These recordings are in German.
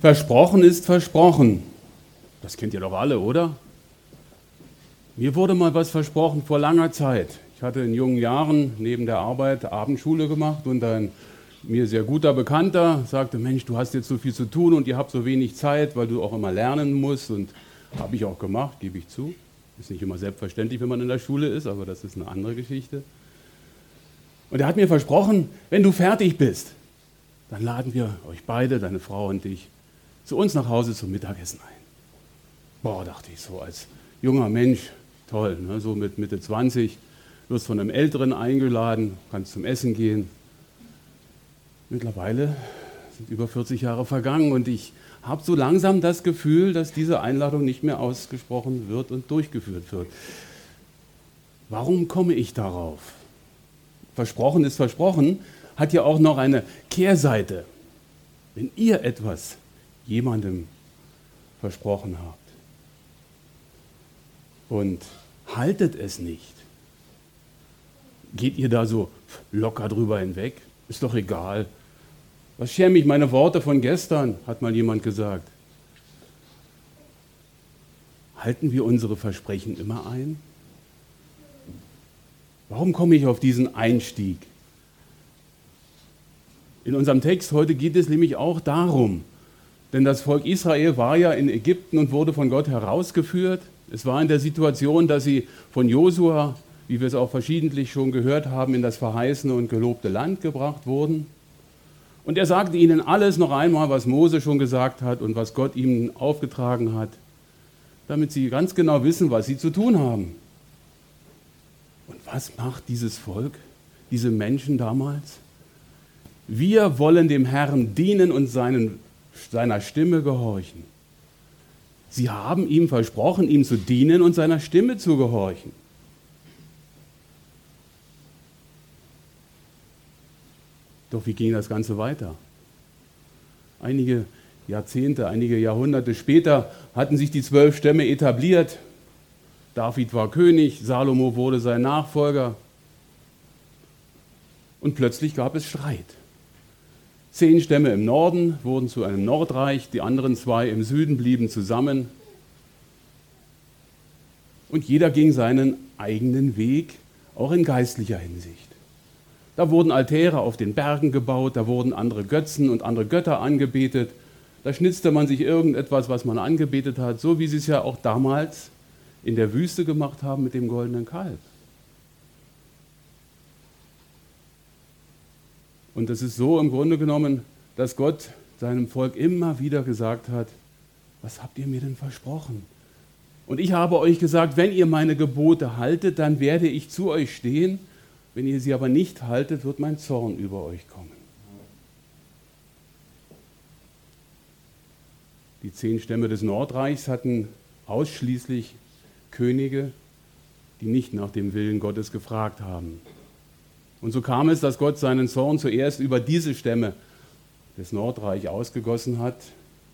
Versprochen ist versprochen. Das kennt ihr doch alle, oder? Mir wurde mal was versprochen vor langer Zeit. Ich hatte in jungen Jahren neben der Arbeit Abendschule gemacht und ein mir sehr guter Bekannter sagte, Mensch, du hast jetzt so viel zu tun und ihr habt so wenig Zeit, weil du auch immer lernen musst. Und habe ich auch gemacht, gebe ich zu. Ist nicht immer selbstverständlich, wenn man in der Schule ist, aber das ist eine andere Geschichte. Und er hat mir versprochen, wenn du fertig bist, dann laden wir euch beide, deine Frau und dich, zu uns nach Hause zum Mittagessen ein. Boah, dachte ich so, als junger Mensch, toll, ne? so mit Mitte 20, wirst von einem Älteren eingeladen, kannst zum Essen gehen. Mittlerweile sind über 40 Jahre vergangen und ich habe so langsam das Gefühl, dass diese Einladung nicht mehr ausgesprochen wird und durchgeführt wird. Warum komme ich darauf? Versprochen ist versprochen, hat ja auch noch eine Kehrseite. Wenn ihr etwas jemandem versprochen habt und haltet es nicht, geht ihr da so locker drüber hinweg? Ist doch egal. Was schäme ich meine Worte von gestern, hat mal jemand gesagt. Halten wir unsere Versprechen immer ein? Warum komme ich auf diesen Einstieg? In unserem Text heute geht es nämlich auch darum, denn das Volk Israel war ja in Ägypten und wurde von Gott herausgeführt. Es war in der Situation, dass sie von Josua, wie wir es auch verschiedentlich schon gehört haben, in das verheißene und gelobte Land gebracht wurden. Und er sagte ihnen alles noch einmal, was Mose schon gesagt hat und was Gott ihnen aufgetragen hat, damit sie ganz genau wissen, was sie zu tun haben. Und was macht dieses Volk, diese Menschen damals? Wir wollen dem Herrn dienen und seinen seiner Stimme gehorchen. Sie haben ihm versprochen, ihm zu dienen und seiner Stimme zu gehorchen. Doch wie ging das Ganze weiter? Einige Jahrzehnte, einige Jahrhunderte später hatten sich die zwölf Stämme etabliert. David war König, Salomo wurde sein Nachfolger. Und plötzlich gab es Streit. Zehn Stämme im Norden wurden zu einem Nordreich, die anderen zwei im Süden blieben zusammen. Und jeder ging seinen eigenen Weg, auch in geistlicher Hinsicht. Da wurden Altäre auf den Bergen gebaut, da wurden andere Götzen und andere Götter angebetet. Da schnitzte man sich irgendetwas, was man angebetet hat, so wie sie es ja auch damals in der Wüste gemacht haben mit dem goldenen Kalb. Und es ist so im Grunde genommen, dass Gott seinem Volk immer wieder gesagt hat, was habt ihr mir denn versprochen? Und ich habe euch gesagt, wenn ihr meine Gebote haltet, dann werde ich zu euch stehen. Wenn ihr sie aber nicht haltet, wird mein Zorn über euch kommen. Die zehn Stämme des Nordreichs hatten ausschließlich Könige, die nicht nach dem Willen Gottes gefragt haben. Und so kam es, dass Gott seinen Zorn zuerst über diese Stämme des Nordreich ausgegossen hat.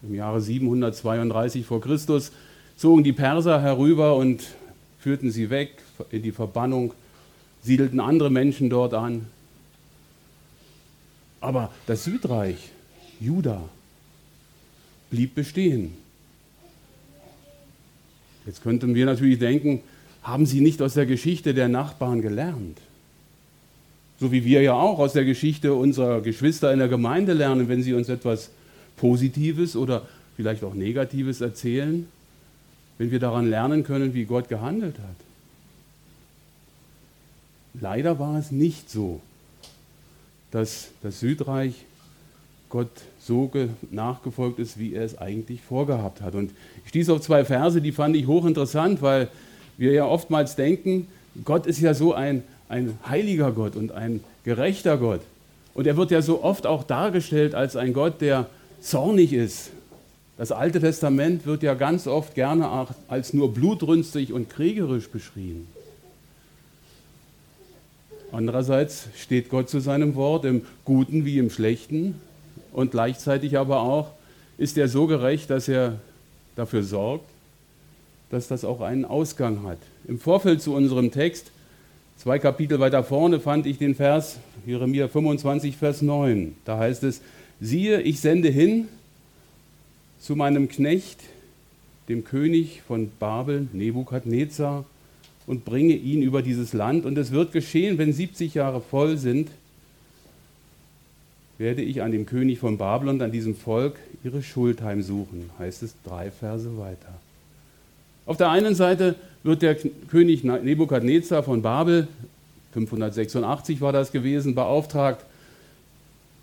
Im Jahre 732 vor Christus zogen die Perser herüber und führten sie weg in die Verbannung, siedelten andere Menschen dort an. Aber das Südreich, Juda, blieb bestehen. Jetzt könnten wir natürlich denken, haben sie nicht aus der Geschichte der Nachbarn gelernt? So wie wir ja auch aus der Geschichte unserer Geschwister in der Gemeinde lernen, wenn sie uns etwas Positives oder vielleicht auch Negatives erzählen, wenn wir daran lernen können, wie Gott gehandelt hat. Leider war es nicht so, dass das Südreich Gott so nachgefolgt ist, wie er es eigentlich vorgehabt hat. Und ich stieß auf zwei Verse, die fand ich hochinteressant, weil wir ja oftmals denken, Gott ist ja so ein, ein heiliger Gott und ein gerechter Gott. Und er wird ja so oft auch dargestellt als ein Gott, der zornig ist. Das Alte Testament wird ja ganz oft gerne als nur blutrünstig und kriegerisch beschrieben. Andererseits steht Gott zu seinem Wort im Guten wie im Schlechten und gleichzeitig aber auch ist er so gerecht, dass er dafür sorgt, dass das auch einen Ausgang hat. Im Vorfeld zu unserem Text Zwei Kapitel weiter vorne fand ich den Vers, Jeremia 25, Vers 9. Da heißt es, siehe, ich sende hin zu meinem Knecht, dem König von Babel, Nebukadnezar, und bringe ihn über dieses Land. Und es wird geschehen, wenn 70 Jahre voll sind, werde ich an dem König von Babylon, an diesem Volk, ihre Schuld heimsuchen, heißt es drei Verse weiter. Auf der einen Seite wird der König Nebukadnezar von Babel, 586 war das gewesen, beauftragt,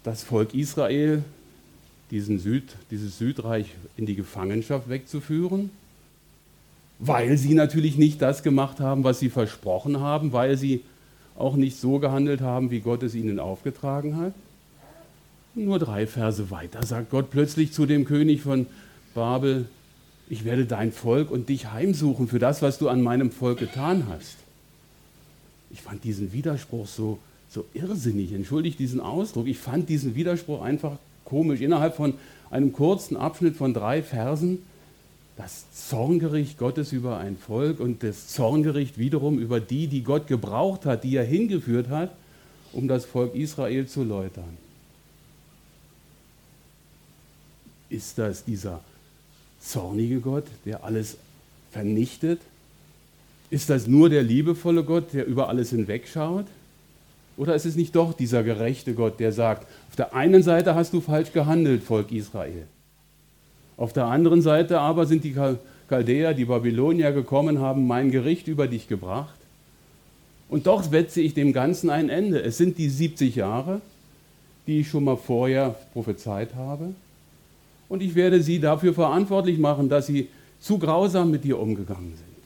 das Volk Israel, diesen Süd, dieses Südreich in die Gefangenschaft wegzuführen, weil sie natürlich nicht das gemacht haben, was sie versprochen haben, weil sie auch nicht so gehandelt haben, wie Gott es ihnen aufgetragen hat. Nur drei Verse weiter sagt Gott plötzlich zu dem König von Babel, ich werde dein Volk und dich heimsuchen für das, was du an meinem Volk getan hast. Ich fand diesen Widerspruch so, so irrsinnig, entschuldigt diesen Ausdruck, ich fand diesen Widerspruch einfach komisch. Innerhalb von einem kurzen Abschnitt von drei Versen das Zorngericht Gottes über ein Volk und das Zorngericht wiederum über die, die Gott gebraucht hat, die er hingeführt hat, um das Volk Israel zu läutern. Ist das dieser zornige Gott, der alles vernichtet? Ist das nur der liebevolle Gott, der über alles hinwegschaut? Oder ist es nicht doch dieser gerechte Gott, der sagt, auf der einen Seite hast du falsch gehandelt, Volk Israel. Auf der anderen Seite aber sind die Chaldäer, die Babylonier gekommen, haben mein Gericht über dich gebracht. Und doch setze ich dem Ganzen ein Ende. Es sind die 70 Jahre, die ich schon mal vorher prophezeit habe und ich werde sie dafür verantwortlich machen, dass sie zu grausam mit dir umgegangen sind.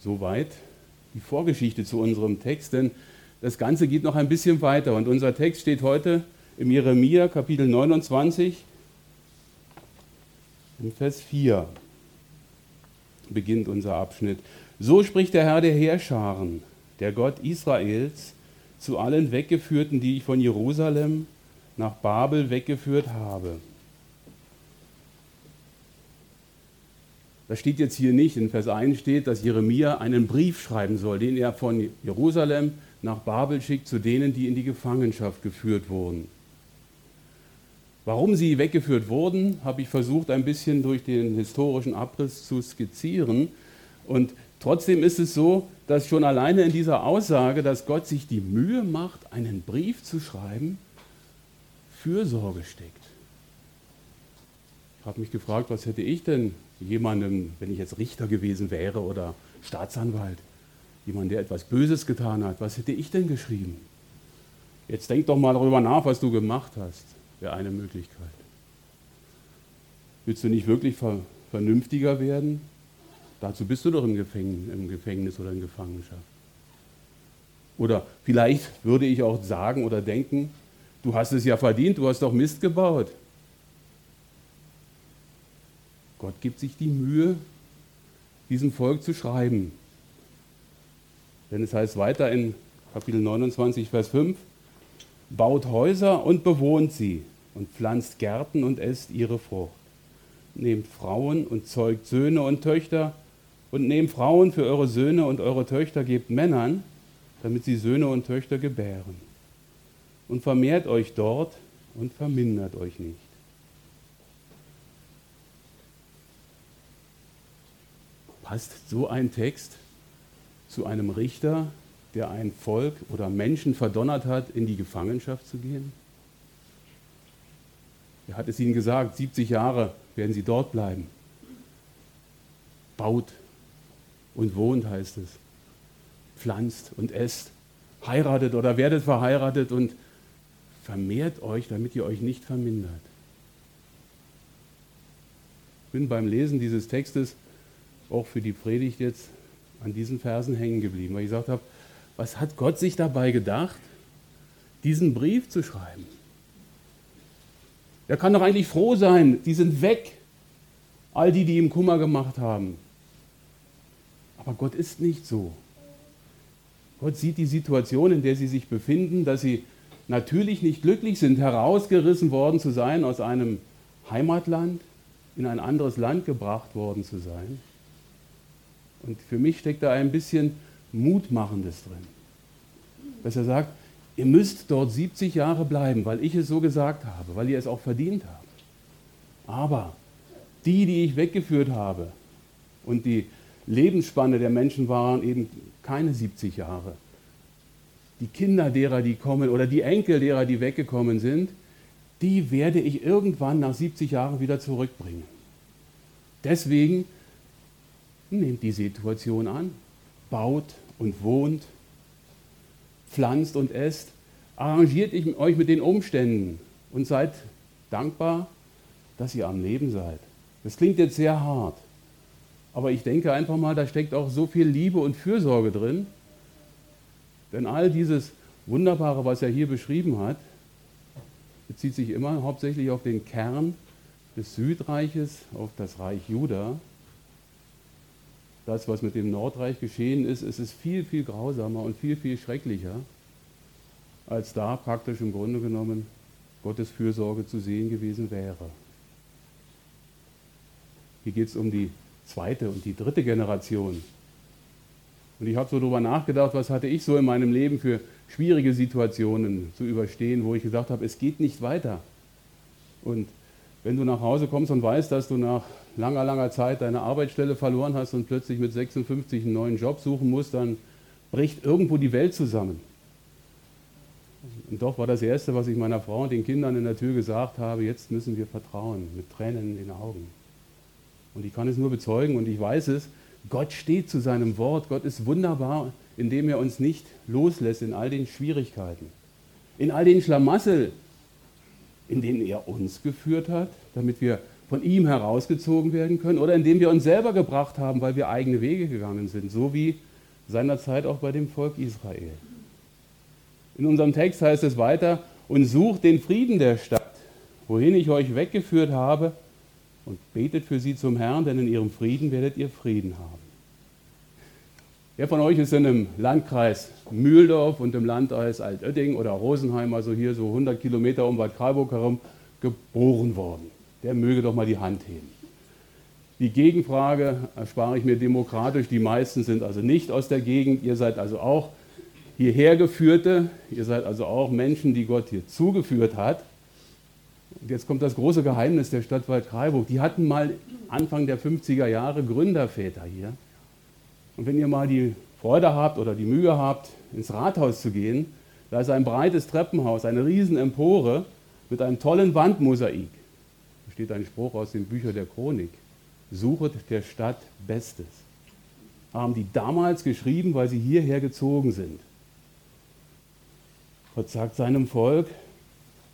Soweit die Vorgeschichte zu unserem Text, denn das Ganze geht noch ein bisschen weiter und unser Text steht heute im Jeremia Kapitel 29 im Vers 4 beginnt unser Abschnitt. So spricht der Herr der Heerscharen, der Gott Israels, zu allen Weggeführten, die ich von Jerusalem nach Babel weggeführt habe. Das steht jetzt hier nicht. In Vers 1 steht, dass Jeremia einen Brief schreiben soll, den er von Jerusalem nach Babel schickt zu denen, die in die Gefangenschaft geführt wurden. Warum sie weggeführt wurden, habe ich versucht, ein bisschen durch den historischen Abriss zu skizzieren. Und trotzdem ist es so, dass schon alleine in dieser Aussage, dass Gott sich die Mühe macht, einen Brief zu schreiben, Fürsorge steckt. Ich habe mich gefragt, was hätte ich denn jemandem, wenn ich jetzt Richter gewesen wäre oder Staatsanwalt, jemand, der etwas Böses getan hat, was hätte ich denn geschrieben? Jetzt denk doch mal darüber nach, was du gemacht hast, wäre eine Möglichkeit. Willst du nicht wirklich vernünftiger werden? Dazu bist du doch im Gefängnis, im Gefängnis oder in Gefangenschaft. Oder vielleicht würde ich auch sagen oder denken, du hast es ja verdient, du hast doch Mist gebaut. Gott gibt sich die Mühe, diesem Volk zu schreiben. Denn es heißt weiter in Kapitel 29, Vers 5, baut Häuser und bewohnt sie und pflanzt Gärten und esst ihre Frucht. Nehmt Frauen und zeugt Söhne und Töchter und nehmt Frauen für eure Söhne und eure Töchter, gebt Männern, damit sie Söhne und Töchter gebären. Und vermehrt euch dort und vermindert euch nicht. Passt so ein Text zu einem Richter, der ein Volk oder Menschen verdonnert hat, in die Gefangenschaft zu gehen? Er hat es ihnen gesagt, 70 Jahre werden sie dort bleiben. Baut und wohnt, heißt es. Pflanzt und esst, heiratet oder werdet verheiratet und vermehrt euch, damit ihr euch nicht vermindert. Ich bin beim Lesen dieses Textes auch für die Predigt jetzt an diesen Versen hängen geblieben, weil ich gesagt habe, was hat Gott sich dabei gedacht, diesen Brief zu schreiben? Er kann doch eigentlich froh sein, die sind weg, all die, die ihm Kummer gemacht haben. Aber Gott ist nicht so. Gott sieht die Situation, in der sie sich befinden, dass sie natürlich nicht glücklich sind, herausgerissen worden zu sein aus einem Heimatland, in ein anderes Land gebracht worden zu sein. Und für mich steckt da ein bisschen Mutmachendes drin. Dass er sagt, ihr müsst dort 70 Jahre bleiben, weil ich es so gesagt habe, weil ihr es auch verdient habt. Aber die, die ich weggeführt habe, und die Lebensspanne der Menschen waren eben keine 70 Jahre. Die Kinder derer, die kommen, oder die Enkel derer, die weggekommen sind, die werde ich irgendwann nach 70 Jahren wieder zurückbringen. Deswegen nehmt die Situation an, baut und wohnt, pflanzt und esst, arrangiert euch mit den Umständen und seid dankbar, dass ihr am Leben seid. Das klingt jetzt sehr hart, aber ich denke einfach mal, da steckt auch so viel Liebe und Fürsorge drin. Denn all dieses Wunderbare, was er hier beschrieben hat, bezieht sich immer hauptsächlich auf den Kern des Südreiches, auf das Reich Juda. Das, was mit dem Nordreich geschehen ist, ist es viel, viel grausamer und viel, viel schrecklicher, als da praktisch im Grunde genommen Gottes Fürsorge zu sehen gewesen wäre. Hier geht es um die zweite und die dritte Generation. Und ich habe so darüber nachgedacht, was hatte ich so in meinem Leben für schwierige Situationen zu überstehen, wo ich gesagt habe, es geht nicht weiter. Und wenn du nach Hause kommst und weißt, dass du nach langer, langer Zeit deine Arbeitsstelle verloren hast und plötzlich mit 56 einen neuen Job suchen musst, dann bricht irgendwo die Welt zusammen. Und doch war das Erste, was ich meiner Frau und den Kindern in der Tür gesagt habe, jetzt müssen wir vertrauen, mit Tränen in den Augen. Und ich kann es nur bezeugen und ich weiß es, Gott steht zu seinem Wort. Gott ist wunderbar, indem er uns nicht loslässt in all den Schwierigkeiten, in all den Schlamassel, in denen er uns geführt hat, damit wir von ihm herausgezogen werden können oder indem wir uns selber gebracht haben, weil wir eigene Wege gegangen sind, so wie seinerzeit auch bei dem Volk Israel. In unserem Text heißt es weiter, und sucht den Frieden der Stadt, wohin ich euch weggeführt habe, und betet für sie zum Herrn, denn in ihrem Frieden werdet ihr Frieden haben. Wer von euch ist in einem Landkreis Mühldorf und im Landkreis Altötting oder Rosenheim, also hier so 100 Kilometer um Bad Karlburg herum, geboren worden? Der möge doch mal die Hand heben. Die Gegenfrage erspare ich mir demokratisch. Die meisten sind also nicht aus der Gegend. Ihr seid also auch hierher geführte. Ihr seid also auch Menschen, die Gott hier zugeführt hat. Und jetzt kommt das große Geheimnis der Stadt Waldkraiburg. Die hatten mal Anfang der 50er Jahre Gründerväter hier. Und wenn ihr mal die Freude habt oder die Mühe habt, ins Rathaus zu gehen, da ist ein breites Treppenhaus, eine Riesenempore mit einem tollen Wandmosaik. Da steht ein Spruch aus den Büchern der Chronik. Suchet der Stadt Bestes. Haben die damals geschrieben, weil sie hierher gezogen sind. Gott sagt seinem Volk,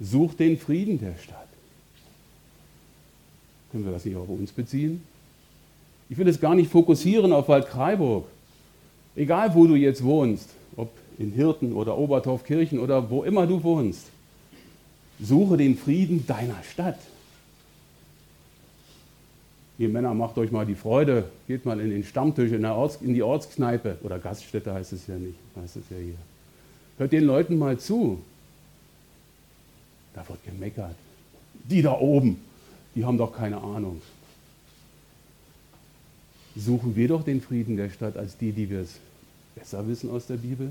sucht den Frieden der Stadt. Können wir das nicht auf uns beziehen? Ich will es gar nicht fokussieren auf Waldkraiburg. Egal, wo du jetzt wohnst, ob in Hirten oder Obertorfkirchen oder wo immer du wohnst, suche den Frieden deiner Stadt. Ihr Männer, macht euch mal die Freude, geht mal in den Stammtisch, in, Orts-, in die Ortskneipe oder Gaststätte heißt es ja nicht, heißt es ja hier. Hört den Leuten mal zu. Da wird gemeckert. Die da oben, die haben doch keine Ahnung. Suchen wir doch den Frieden der Stadt als die, die wir es besser wissen aus der Bibel?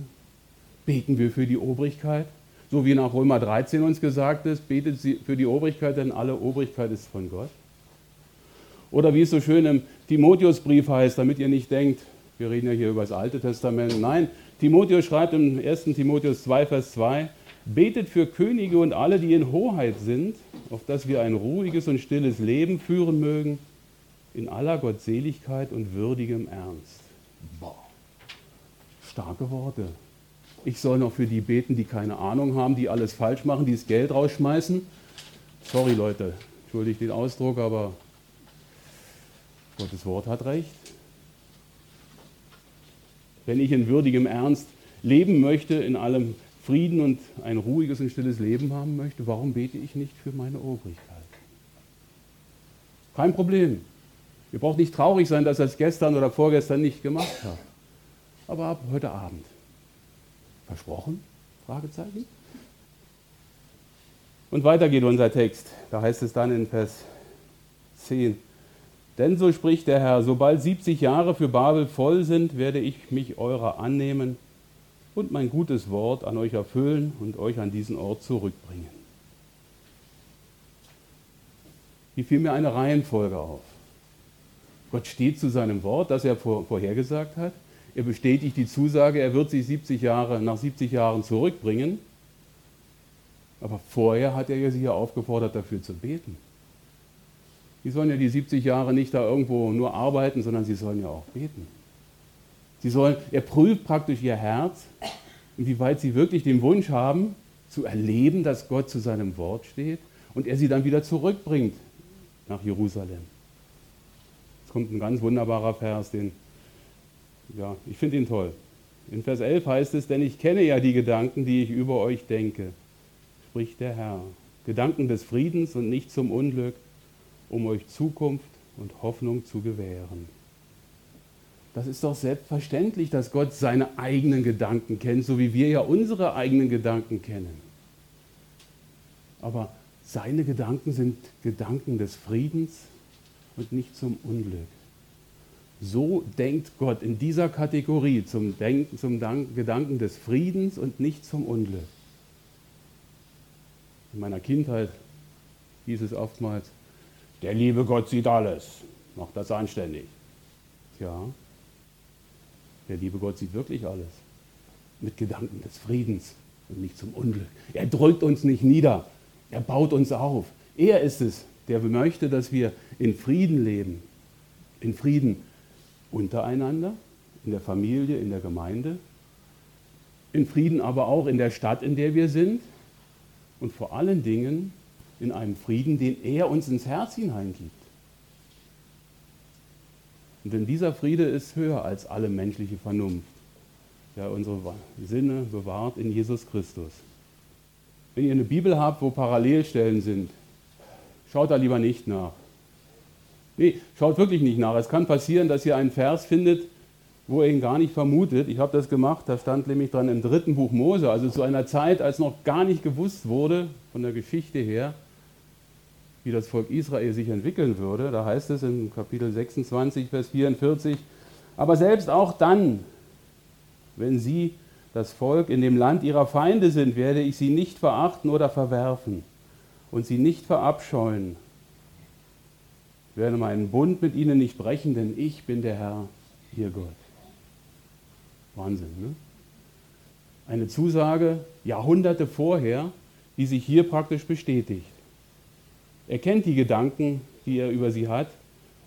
Beten wir für die Obrigkeit? So wie nach Römer 13 uns gesagt ist, betet sie für die Obrigkeit, denn alle Obrigkeit ist von Gott. Oder wie es so schön im Timotheusbrief heißt, damit ihr nicht denkt, wir reden ja hier über das Alte Testament. Nein, Timotheus schreibt im 1. Timotheus 2, Vers 2, Betet für Könige und alle, die in Hoheit sind, auf dass wir ein ruhiges und stilles Leben führen mögen, in aller Gottseligkeit und würdigem Ernst. Boah, starke Worte. Ich soll noch für die beten, die keine Ahnung haben, die alles falsch machen, die das Geld rausschmeißen. Sorry Leute, entschuldigt den Ausdruck, aber Gottes Wort hat recht. Wenn ich in würdigem Ernst leben möchte, in allem Frieden und ein ruhiges und stilles Leben haben möchte, warum bete ich nicht für meine Obrigkeit? Kein Problem. Ihr braucht nicht traurig sein, dass ihr es gestern oder vorgestern nicht gemacht habt. Aber ab heute Abend. Versprochen? Fragezeichen. Und weiter geht unser Text. Da heißt es dann in Vers 10. Denn so spricht der Herr, sobald 70 Jahre für Babel voll sind, werde ich mich eurer annehmen und mein gutes Wort an euch erfüllen und euch an diesen Ort zurückbringen. Hier fiel mir eine Reihenfolge auf. Gott steht zu seinem Wort, das er vorhergesagt hat. Er bestätigt die Zusage, er wird sich 70 Jahre, nach 70 Jahren zurückbringen. Aber vorher hat er sie ja aufgefordert, dafür zu beten. Die sollen ja die 70 Jahre nicht da irgendwo nur arbeiten, sondern sie sollen ja auch beten. Sie sollen, er prüft praktisch ihr Herz, inwieweit sie wirklich den Wunsch haben, zu erleben, dass Gott zu seinem Wort steht und er sie dann wieder zurückbringt nach Jerusalem. Es kommt ein ganz wunderbarer Vers, den, ja, ich finde ihn toll. In Vers 11 heißt es, denn ich kenne ja die Gedanken, die ich über euch denke, spricht der Herr. Gedanken des Friedens und nicht zum Unglück, um euch Zukunft und Hoffnung zu gewähren. Das ist doch selbstverständlich, dass Gott seine eigenen Gedanken kennt, so wie wir ja unsere eigenen Gedanken kennen. Aber seine Gedanken sind Gedanken des Friedens und nicht zum Unglück. So denkt Gott in dieser Kategorie zum, Denken, zum Gedanken des Friedens und nicht zum Unglück. In meiner Kindheit hieß es oftmals, der liebe Gott sieht alles, macht das anständig. Ja, der liebe Gott sieht wirklich alles. Mit Gedanken des Friedens und nicht zum Unglück. Er drückt uns nicht nieder, er baut uns auf. Er ist es, der möchte, dass wir in Frieden leben. In Frieden untereinander, in der Familie, in der Gemeinde. In Frieden aber auch in der Stadt, in der wir sind. Und vor allen Dingen in einem Frieden, den er uns ins Herz hineingibt. Denn dieser Friede ist höher als alle menschliche Vernunft, der unsere Sinne bewahrt in Jesus Christus. Wenn ihr eine Bibel habt, wo Parallelstellen sind, schaut da lieber nicht nach. Nee, schaut wirklich nicht nach. Es kann passieren, dass ihr einen Vers findet, wo ihr ihn gar nicht vermutet. Ich habe das gemacht, da stand nämlich dran im dritten Buch Mose, also zu einer Zeit, als noch gar nicht gewusst wurde, von der Geschichte her, wie das Volk Israel sich entwickeln würde. Da heißt es in Kapitel 26, Vers 44, aber selbst auch dann, wenn sie das Volk in dem Land ihrer Feinde sind, werde ich sie nicht verachten oder verwerfen und sie nicht verabscheuen. Ich werde meinen Bund mit ihnen nicht brechen, denn ich bin der Herr, ihr Gott. Wahnsinn, ne? Eine Zusage Jahrhunderte vorher, die sich hier praktisch bestätigt. Er kennt die Gedanken, die er über sie hat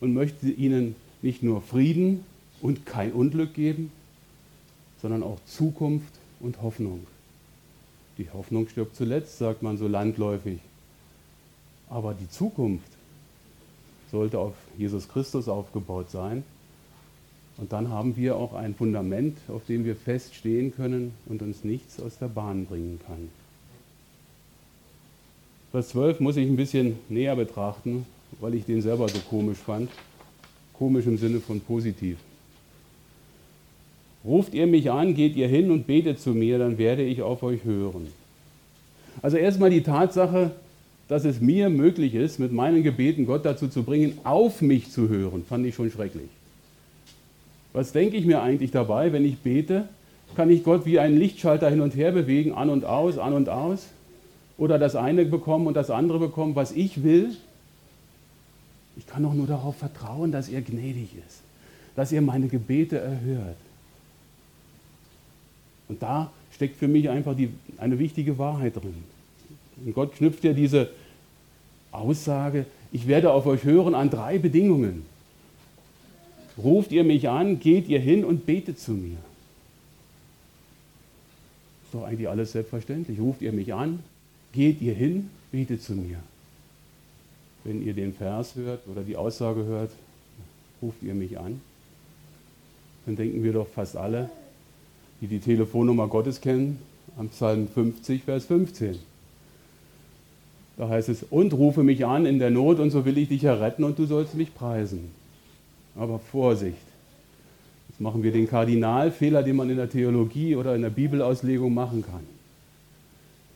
und möchte ihnen nicht nur Frieden und kein Unglück geben, sondern auch Zukunft und Hoffnung. Die Hoffnung stirbt zuletzt, sagt man so landläufig. Aber die Zukunft sollte auf Jesus Christus aufgebaut sein. Und dann haben wir auch ein Fundament, auf dem wir feststehen können und uns nichts aus der Bahn bringen kann. Vers 12 muss ich ein bisschen näher betrachten, weil ich den selber so komisch fand. Komisch im Sinne von positiv. Ruft ihr mich an, geht ihr hin und betet zu mir, dann werde ich auf euch hören. Also erstmal die Tatsache, dass es mir möglich ist, mit meinen Gebeten Gott dazu zu bringen, auf mich zu hören, fand ich schon schrecklich. Was denke ich mir eigentlich dabei, wenn ich bete? Kann ich Gott wie einen Lichtschalter hin und her bewegen, an und aus, an und aus? Oder das eine bekommen und das andere bekommen, was ich will. Ich kann doch nur darauf vertrauen, dass er gnädig ist, dass er meine Gebete erhört. Und da steckt für mich einfach die, eine wichtige Wahrheit drin. Und Gott knüpft ja diese Aussage, ich werde auf euch hören, an drei Bedingungen. Ruft ihr mich an, geht ihr hin und betet zu mir. Ist doch eigentlich alles selbstverständlich. Ruft ihr mich an, geht ihr hin, betet zu mir. Wenn ihr den Vers hört oder die Aussage hört, ruft ihr mich an. Dann denken wir doch fast alle, die die Telefonnummer Gottes kennen, am Psalm 50, Vers 15. Da heißt es, und rufe mich an in der Not und so will ich dich erretten und du sollst mich preisen. Aber Vorsicht, jetzt machen wir den Kardinalfehler, den man in der Theologie oder in der Bibelauslegung machen kann.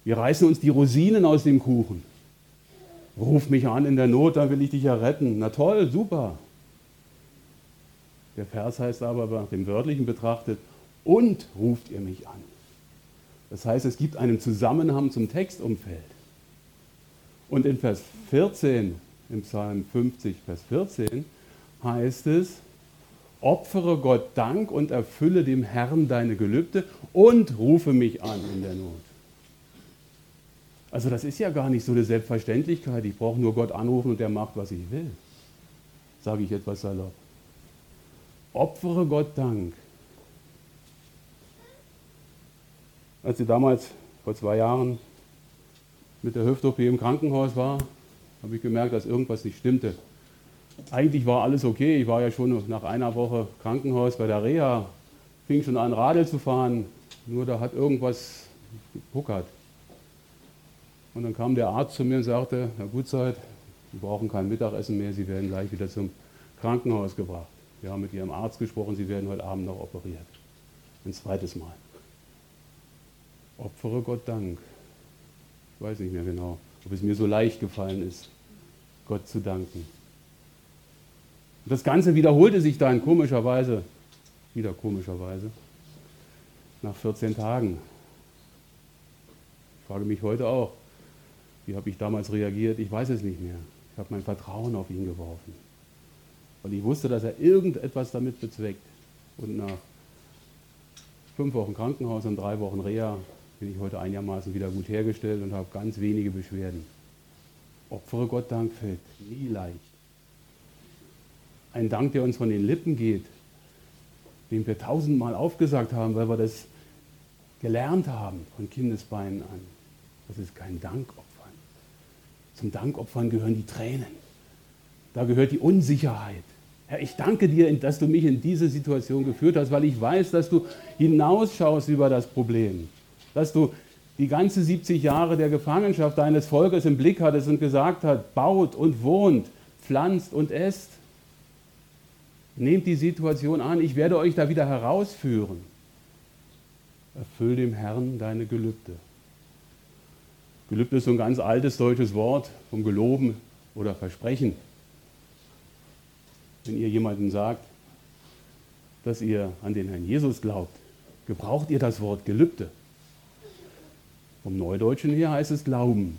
Wir reißen uns die Rosinen aus dem Kuchen. Ruf mich an in der Not, dann will ich dich ja retten. Na toll, super. Der Vers heißt aber nach dem Wörtlichen betrachtet, und ruft ihr mich an. Das heißt, es gibt einen Zusammenhang zum Textumfeld. Und in Vers 14, im Psalm 50, Vers 14, heißt es, opfere Gott Dank und erfülle dem Herrn deine Gelübde und rufe mich an in der Not. Also das ist ja gar nicht so eine Selbstverständlichkeit. Ich brauche nur Gott anrufen und der macht, was ich will. Sage ich etwas salopp. Opfere Gott Dank. Als sie damals vor zwei Jahren mit der Hüft-OP im Krankenhaus war, habe ich gemerkt, dass irgendwas nicht stimmte. Eigentlich war alles okay. Ich war ja schon nach einer Woche Krankenhaus bei der Reha, fing schon an, Radl zu fahren. Nur da hat irgendwas gepuckert. Und dann kam der Arzt zu mir und sagte, Herr Gutzeit, Sie brauchen kein Mittagessen mehr, Sie werden gleich wieder zum Krankenhaus gebracht. Wir haben mit Ihrem Arzt gesprochen, Sie werden heute Abend noch operiert. Ein zweites Mal. Opfere Gott Dank. Ich weiß nicht mehr genau, ob es mir so leicht gefallen ist, Gott zu danken. Und das Ganze wiederholte sich dann komischerweise, wieder komischerweise, nach 14 Tagen. Ich frage mich heute auch, wie habe ich damals reagiert? Ich weiß es nicht mehr. Ich habe mein Vertrauen auf ihn geworfen. Weil ich wusste, dass er irgendetwas damit bezweckt. Und nach fünf Wochen Krankenhaus und drei Wochen Reha bin ich heute einigermaßen wieder gut hergestellt und habe ganz wenige Beschwerden. Opfere Gott Dank fällt nie leicht. Ein Dank, der uns von den Lippen geht, den wir tausendmal aufgesagt haben, weil wir das gelernt haben von Kindesbeinen an. Das ist kein Dankopfer. Zum Dankopfern gehören die Tränen. Da gehört die Unsicherheit. Herr, ich danke dir, dass du mich in diese Situation geführt hast, weil ich weiß, dass du hinausschaust über das Problem. Dass du die ganze 70 Jahre der Gefangenschaft deines Volkes im Blick hattest und gesagt hast, baut und wohnt, pflanzt und esst. Nehmt die Situation an, ich werde euch da wieder herausführen. Erfüll dem Herrn deine Gelübde. Gelübde ist so ein ganz altes deutsches Wort vom Geloben oder Versprechen. Wenn ihr jemandem sagt, dass ihr an den Herrn Jesus glaubt, gebraucht ihr das Wort Gelübde. Vom Neudeutschen her heißt es Glauben.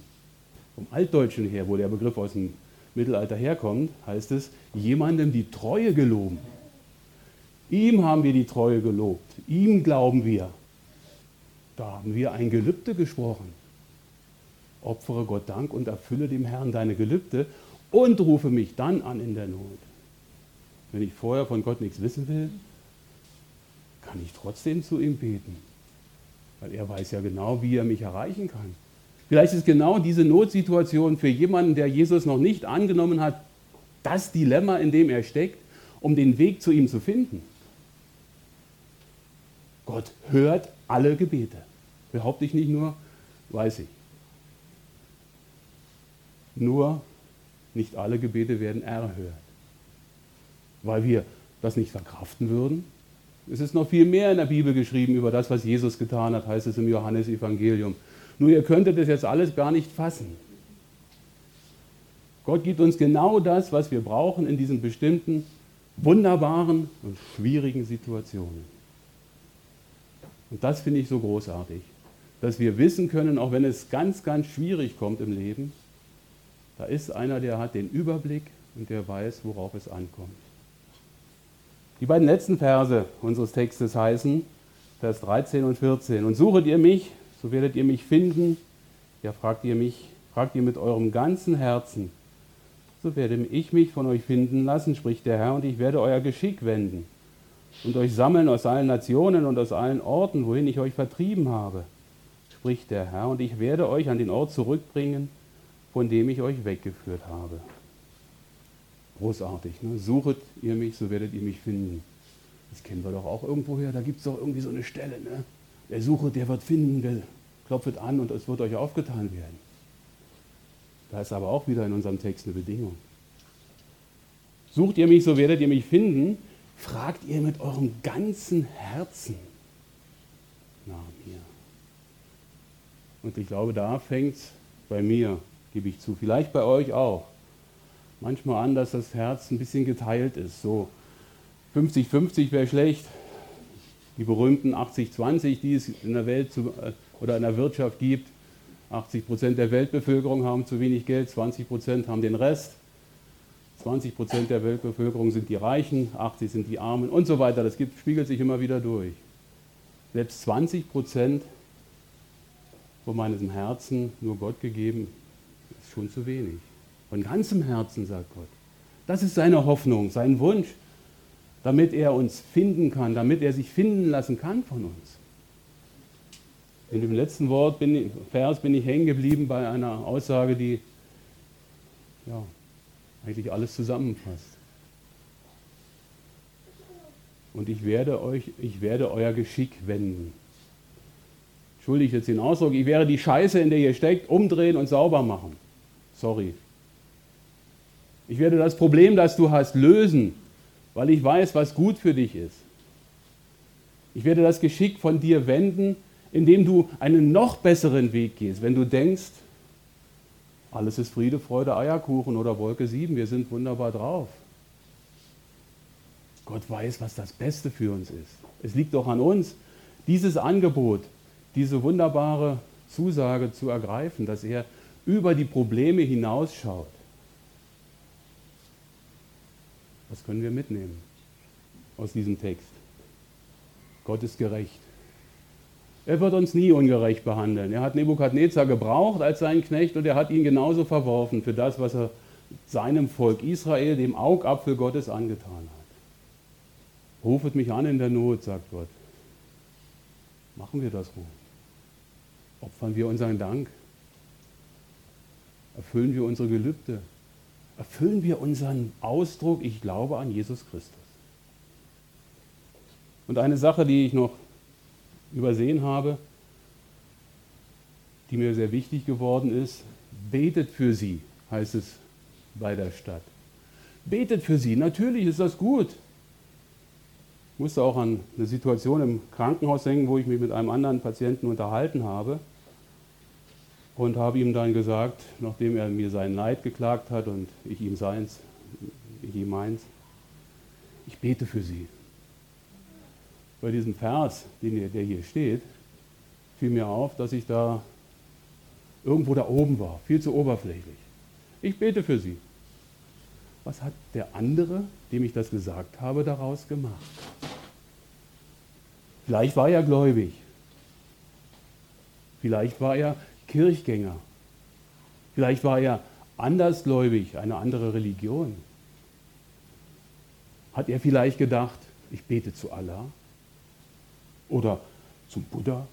Vom Altdeutschen her, wo der Begriff aus dem Mittelalter herkommt, heißt es jemandem die Treue geloben. Ihm haben wir die Treue gelobt. Ihm glauben wir. Da haben wir ein Gelübde gesprochen opfere Gott Dank und erfülle dem Herrn deine Gelübde und rufe mich dann an in der Not. Wenn ich vorher von Gott nichts wissen will, kann ich trotzdem zu ihm beten, weil er weiß ja genau, wie er mich erreichen kann. Vielleicht ist genau diese Notsituation für jemanden, der Jesus noch nicht angenommen hat, das Dilemma, in dem er steckt, um den Weg zu ihm zu finden. Gott hört alle Gebete. Behaupte ich nicht nur, weiß ich. Nur nicht alle Gebete werden erhört, weil wir das nicht verkraften würden. Es ist noch viel mehr in der Bibel geschrieben über das, was Jesus getan hat, heißt es im Johannesevangelium. Nur ihr könntet das jetzt alles gar nicht fassen. Gott gibt uns genau das, was wir brauchen in diesen bestimmten wunderbaren und schwierigen Situationen. Und das finde ich so großartig, dass wir wissen können, auch wenn es ganz, ganz schwierig kommt im Leben, da ist einer, der hat den Überblick und der weiß, worauf es ankommt. Die beiden letzten Verse unseres Textes heißen, Vers 13 und 14. Und suchet ihr mich, so werdet ihr mich finden. Ja, fragt ihr mich, fragt ihr mit eurem ganzen Herzen, so werde ich mich von euch finden lassen, spricht der Herr, und ich werde euer Geschick wenden und euch sammeln aus allen Nationen und aus allen Orten, wohin ich euch vertrieben habe, spricht der Herr, und ich werde euch an den Ort zurückbringen, von dem ich euch weggeführt habe. Großartig. Ne? Suchet ihr mich, so werdet ihr mich finden. Das kennen wir doch auch irgendwoher. Da gibt es doch irgendwie so eine Stelle. Ne? Wer sucht, der wird finden, wer klopft an und es wird euch aufgetan werden. Da ist aber auch wieder in unserem Text eine Bedingung. Sucht ihr mich, so werdet ihr mich finden. Fragt ihr mit eurem ganzen Herzen nach mir. Und ich glaube, da fängt bei mir gebe ich zu. Vielleicht bei euch auch. Manchmal an, dass das Herz ein bisschen geteilt ist. So 50-50 wäre schlecht. Die berühmten 80-20, die es in der Welt zu, äh, oder in der Wirtschaft gibt. 80 Prozent der Weltbevölkerung haben zu wenig Geld, 20 Prozent haben den Rest. 20 Prozent der Weltbevölkerung sind die Reichen, 80 sind die Armen und so weiter. Das gibt, spiegelt sich immer wieder durch. Selbst 20 Prozent von meinem Herzen nur Gott gegeben, schon zu wenig. Von ganzem Herzen, sagt Gott. Das ist seine Hoffnung, sein Wunsch, damit er uns finden kann, damit er sich finden lassen kann von uns. In dem letzten Wort bin, Vers bin ich hängen geblieben bei einer Aussage, die ja, eigentlich alles zusammenfasst. Und ich werde euch, ich werde euer Geschick wenden. Entschuldige jetzt den Ausdruck, ich werde die Scheiße, in der ihr steckt, umdrehen und sauber machen. Sorry. Ich werde das Problem, das du hast, lösen, weil ich weiß, was gut für dich ist. Ich werde das Geschick von dir wenden, indem du einen noch besseren Weg gehst. Wenn du denkst, alles ist Friede, Freude, Eierkuchen oder Wolke 7, wir sind wunderbar drauf. Gott weiß, was das Beste für uns ist. Es liegt doch an uns, dieses Angebot, diese wunderbare Zusage zu ergreifen, dass er über die Probleme hinausschaut. Was können wir mitnehmen aus diesem Text? Gott ist gerecht. Er wird uns nie ungerecht behandeln. Er hat Nebukadnezar gebraucht als seinen Knecht und er hat ihn genauso verworfen für das, was er seinem Volk Israel, dem Augapfel Gottes, angetan hat. Rufet mich an in der Not, sagt Gott. Machen wir das ruhig. Opfern wir unseren Dank. Erfüllen wir unsere Gelübde. Erfüllen wir unseren Ausdruck, ich glaube an Jesus Christus. Und eine Sache, die ich noch übersehen habe, die mir sehr wichtig geworden ist. Betet für sie, heißt es bei der Stadt. Betet für sie. Natürlich ist das gut. Ich musste auch an eine Situation im Krankenhaus denken, wo ich mich mit einem anderen Patienten unterhalten habe und habe ihm dann gesagt, nachdem er mir sein Leid geklagt hat und ich ihm seins, ich ihm meins, ich bete für sie bei diesem Vers, der hier steht, fiel mir auf, dass ich da irgendwo da oben war, viel zu oberflächlich. Ich bete für sie. Was hat der andere, dem ich das gesagt habe, daraus gemacht? Vielleicht war er gläubig. Vielleicht war er Kirchgänger. Vielleicht war er andersgläubig, eine andere Religion. Hat er vielleicht gedacht, ich bete zu Allah? Oder zum Buddha?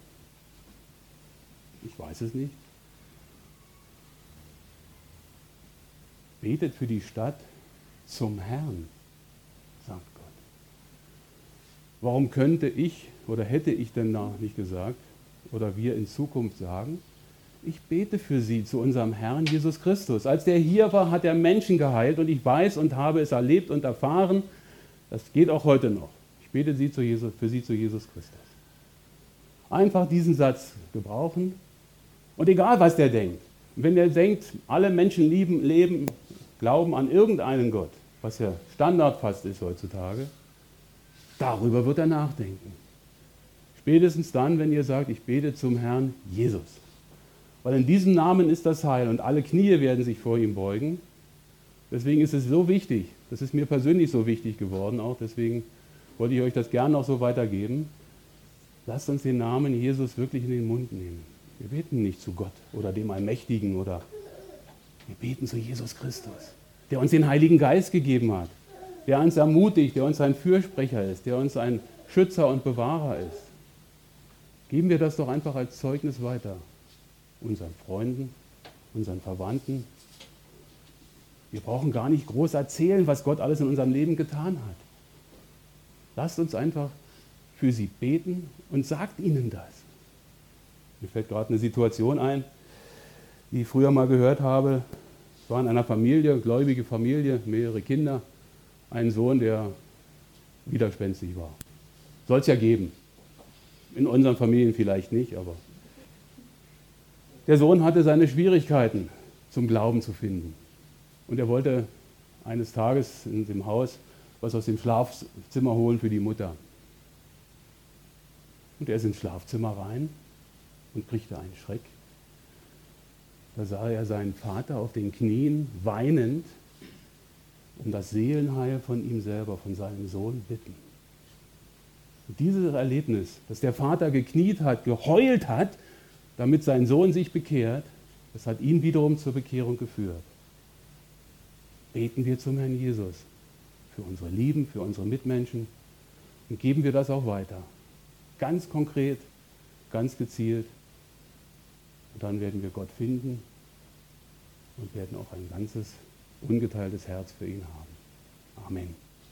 Ich weiß es nicht. Betet für die Stadt zum Herrn, sagt Gott. Warum könnte ich oder hätte ich denn da nicht gesagt oder wir in Zukunft sagen, ich bete für sie zu unserem Herrn Jesus Christus. Als der hier war, hat er Menschen geheilt und ich weiß und habe es erlebt und erfahren, das geht auch heute noch. Ich bete sie Jesus, für sie zu Jesus Christus. Einfach diesen Satz gebrauchen und egal, was der denkt. Wenn der denkt, alle Menschen lieben, leben, glauben an irgendeinen Gott, was ja Standard fast ist heutzutage, darüber wird er nachdenken. Spätestens dann, wenn ihr sagt, ich bete zum Herrn Jesus. Weil in diesem Namen ist das Heil und alle Knie werden sich vor ihm beugen. Deswegen ist es so wichtig, das ist mir persönlich so wichtig geworden auch, deswegen wollte ich euch das gerne noch so weitergeben. Lasst uns den Namen Jesus wirklich in den Mund nehmen. Wir beten nicht zu Gott oder dem Allmächtigen oder wir beten zu Jesus Christus, der uns den Heiligen Geist gegeben hat, der uns ermutigt, der uns ein Fürsprecher ist, der uns ein Schützer und Bewahrer ist. Geben wir das doch einfach als Zeugnis weiter. Unseren Freunden, unseren Verwandten. Wir brauchen gar nicht groß erzählen, was Gott alles in unserem Leben getan hat. Lasst uns einfach für sie beten und sagt ihnen das. Mir fällt gerade eine Situation ein, die ich früher mal gehört habe. Es war in einer Familie, gläubige Familie, mehrere Kinder, ein Sohn, der widerspenstig war. Soll es ja geben. In unseren Familien vielleicht nicht, aber der Sohn hatte seine Schwierigkeiten zum Glauben zu finden. Und er wollte eines Tages in dem Haus was aus dem Schlafzimmer holen für die Mutter. Und er ist ins Schlafzimmer rein und kriegte einen Schreck. Da sah er seinen Vater auf den Knien weinend um das Seelenheil von ihm selber, von seinem Sohn bitten. Und dieses Erlebnis, dass der Vater gekniet hat, geheult hat, damit sein Sohn sich bekehrt, das hat ihn wiederum zur Bekehrung geführt. Beten wir zum Herrn Jesus für unsere Lieben, für unsere Mitmenschen und geben wir das auch weiter. Ganz konkret, ganz gezielt. Und dann werden wir Gott finden und werden auch ein ganzes, ungeteiltes Herz für ihn haben. Amen.